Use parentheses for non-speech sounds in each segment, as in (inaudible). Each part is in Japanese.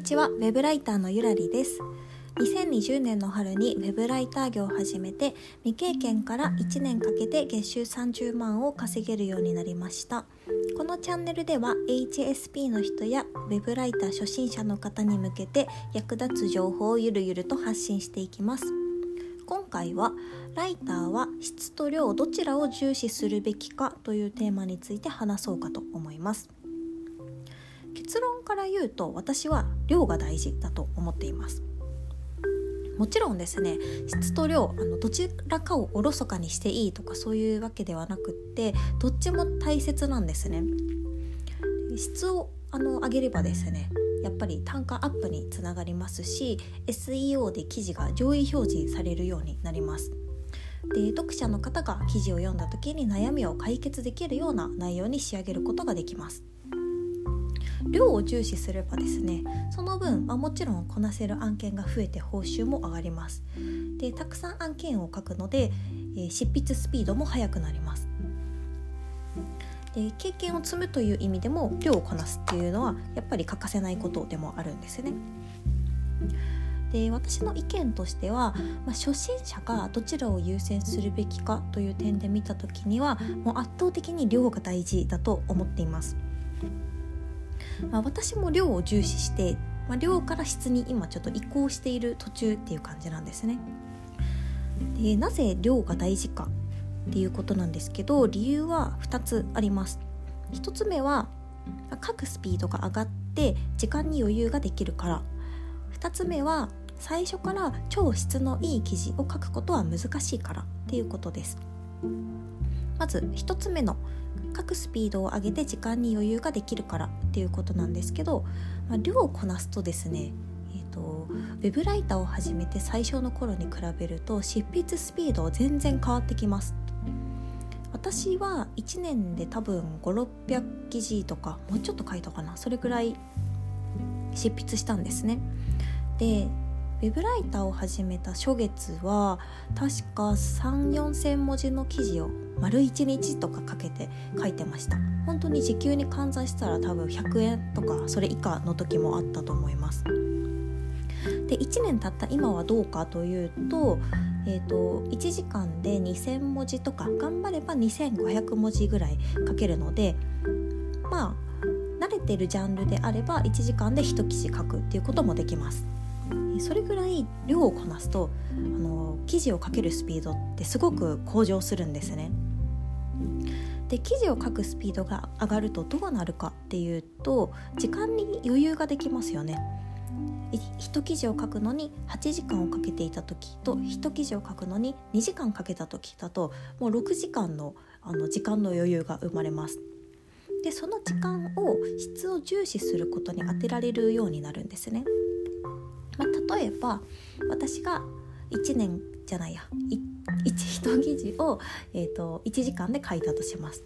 にちはウェブライターのゆらりです。2020年の春にウェブライター業を始めて未経験から1年かけて月収30万を稼げるようになりました。このチャンネルでは HSP の人やウェブライター初心者の方に向けて役立つ情報をゆるゆると発信していきます。今回はライターは質と量どちらを重視するべきかというテーマについて話そうかと思います。結論から言うと私は量が大事だと思っています。もちろんですね質と量あのどちらかをおろそかにしていいとかそういうわけではなくってどっちも大切なんですね。質をあの上げればですねやっぱり単価アップにつながりますし SEO で記事が上位表示されるようになります。で読者の方が記事を読んだ時に悩みを解決できるような内容に仕上げることができます。量を重視すればですねその分、まあ、もちろんこなせる案件が増えて報酬も上がります。でたくさん案件を書くので、えー、執筆スピードも速くなります。で経験を積むという意味でも量をこなすっていうのはやっぱり欠かせないことでもあるんですね。で私の意見としては、まあ、初心者がどちらを優先するべきかという点で見た時にはもう圧倒的に量が大事だと思っています。まあ、私も量を重視して、まあ、量から質に今ちょっと移行している途中っていう感じなんですね。でなぜ量が大事かっていうことなんですけど理由は2つあります。1つ目は書くスピードが上がって時間に余裕ができるから2つ目は最初から超質のいい記事を書くことは難しいからっていうことですまず1つ目の書くスピードを上げて時間に余裕ができるからっていうことなんですけど、まあ、量をこなすとですねえーと、ウェブライターを始めて最初の頃に比べると執筆スピード全然変わってきます。私は1年で多分5600記事とかもうちょっと書いたかなそれくらい執筆したんですね。でウェブライターを始めた初月は確か3 4千文字の記事を丸1日とかかけて書いてました。本当に時給に換算したら多分100円とかそれ以下の時もあったと思います。で1年経った今はどうかというと,、えーと、1時間で2,000文字とか頑張れば2,500文字ぐらい書けるのでまあ慣れてるジャンルであれば1時間で1記事書くっていうこともできます。それぐらい量をこなすとあの記事を書けるスピードってすごく向上するんですね。で記事を書くスピードが上がるとどうなるかっていうと時間に余裕ができますよね。1記事を書くのに8時間をかけていた時と1記事を書くのに2時間かけた時だともう6時間のあの時間の余裕が生まれます。でその時間を質を重視することに当てられるようになるんですね。まあ、例えば私が1年じゃないや 1, 1記事を、えーと、1時間で書いたとします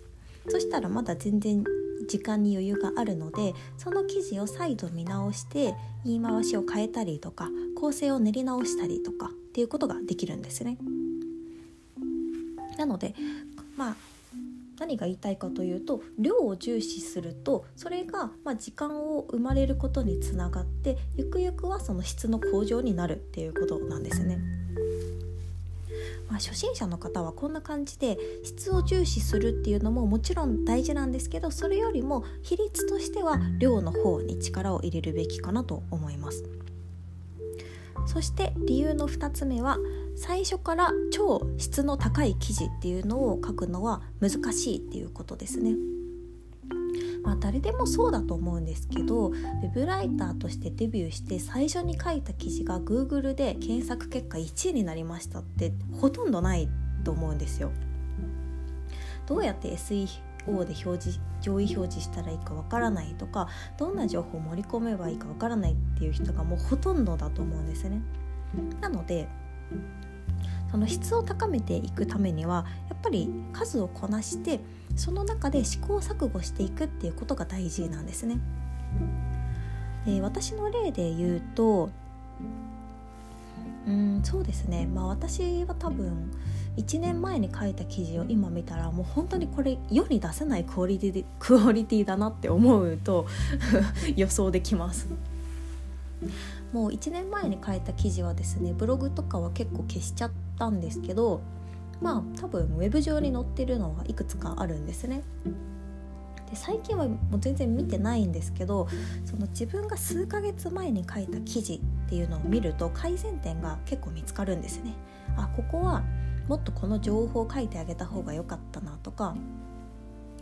そしたらまだ全然時間に余裕があるのでその記事を再度見直して言い回しを変えたりとか構成を練り直したりとかっていうことができるんですね。なのでまあ何が言いたいかというと量を重視するとそれがま時間を生まれることにつながってゆくゆくはその質の向上になるっていうことなんですね。まあ、初心者の方はこんな感じで質を重視するっていうのももちろん大事なんですけどそれよりも比率としては量の方に力を入れるべきかなと思います。そして理由の2つ目は最初から超質の高い記事っていうのを書くのは難しいっていうことですね。まあ、誰でもそうだと思うんですけどウェブライターとしてデビューして最初に書いた記事が Google で検索結果1位になりましたってほとんどないと思うんですよ。どうやって SEO で表示上位表示したらいいかわからないとかどんな情報を盛り込めばいいかわからないっていう人がもうほとんどだと思うんですね。なのでその質を高めていくためにはやっぱり数をこなしてその中で試行錯誤していくっていうことが大事なんですね。で私の例で言うとうんそうですねまあ私は多分1年前に書いた記事を今見たらもう本当にこれ世に出せないクオリティクオリティだなって思うと (laughs) 予想できます。もう1年前に書いた記事はですねブログとかは結構消しちゃったんですけどまあ多分ウェブ上に載ってるのはいくつかあるんですね。で最近はもう全然見てないんですけどその自分が数ヶ月前に書いた記事っていうのを見ると改善点が結構見つかるんですね。あここはもっとこの情報を書いてあげた方が良かったなとか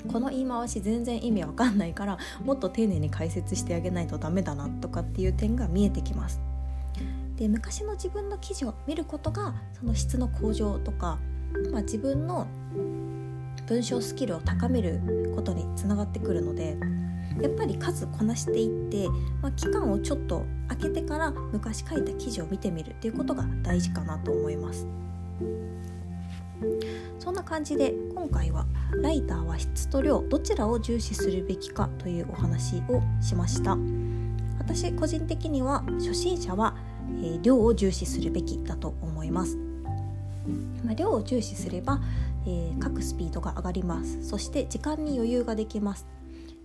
この言い回し全然意味わかんないからもっと丁寧に解説してあげないとダメだなとかっていう点が見えてきます。で昔の自分の記事を見ることがその質の向上とか、まあ、自分の文章スキルを高めることにつながってくるのでやっぱり数こなしていって、まあ、期間をちょっと空けてから昔書いた記事を見てみるっていうことが大事かなと思います。感じで今回はライターは質と量どちらを重視するべきかというお話をしました。私個人的には初心者は、えー、量を重視するべきだと思います、ま、量を重視すれば、えー、書くスピードが上がります。そして時間に余裕ができます。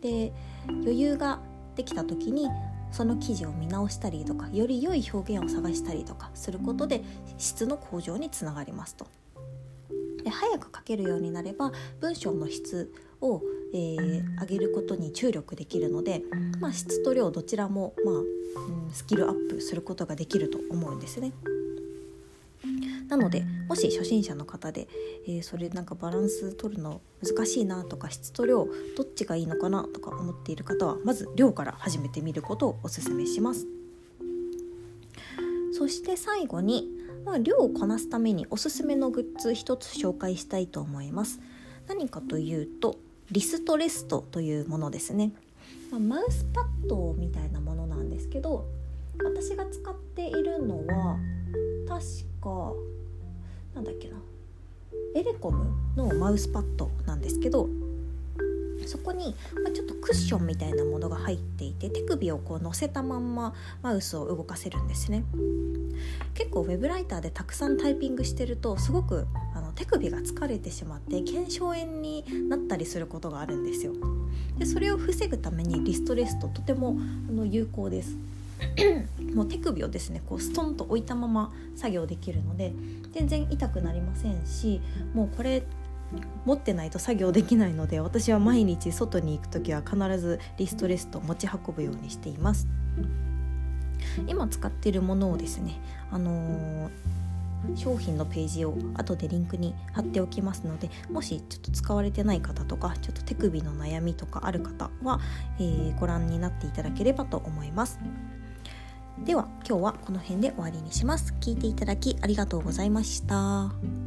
で余裕ができた時にその記事を見直したりとかより良い表現を探したりとかすることで質の向上につながりますと。で早く書けるようになれば文章の質を、えー、上げることに注力できるので、まあ、質と量どちらも、まあうん、スキルアップすることができると思うんですね。なのでもし初心者の方で、えー、それなんかバランス取るの難しいなとか質と量どっちがいいのかなとか思っている方はまず量から始めてみることをおすすめします。そして最後に、まあ、量をこなすためにおすすめのグッズ一つ紹介したいと思います。何かというとリストレストというものですね。まあ、マウスパッドみたいなものなんですけど私が使っているのは確かなんだっけなエレコムのマウスパッドなんですけどそこに、まあ、ちょっとクッションみたいなものが入っていて手首をこう乗せたまんまマウスを動かせるんですね。結構ウェブライターでたくさんタイピングしてるとすごくあの手首が疲れてしまって腱鞘炎になったりすることがあるんですよ。でそれを防ぐためにリストレストとてもあの有効です。(coughs) もう手首をですねこうストンと置いたまま作業できるので全然痛くなりませんしもうこれ持ってないと作業できないので私は毎日外に行く時は必ずリストレスト持ち運ぶようにしています。今使っているものをですねあのー商品のページを後でリンクに貼っておきますのでもしちょっと使われてない方とかちょっと手首の悩みとかある方は、えー、ご覧になっていただければと思います。では今日はこの辺で終わりにします。聞いていただきありがとうございました。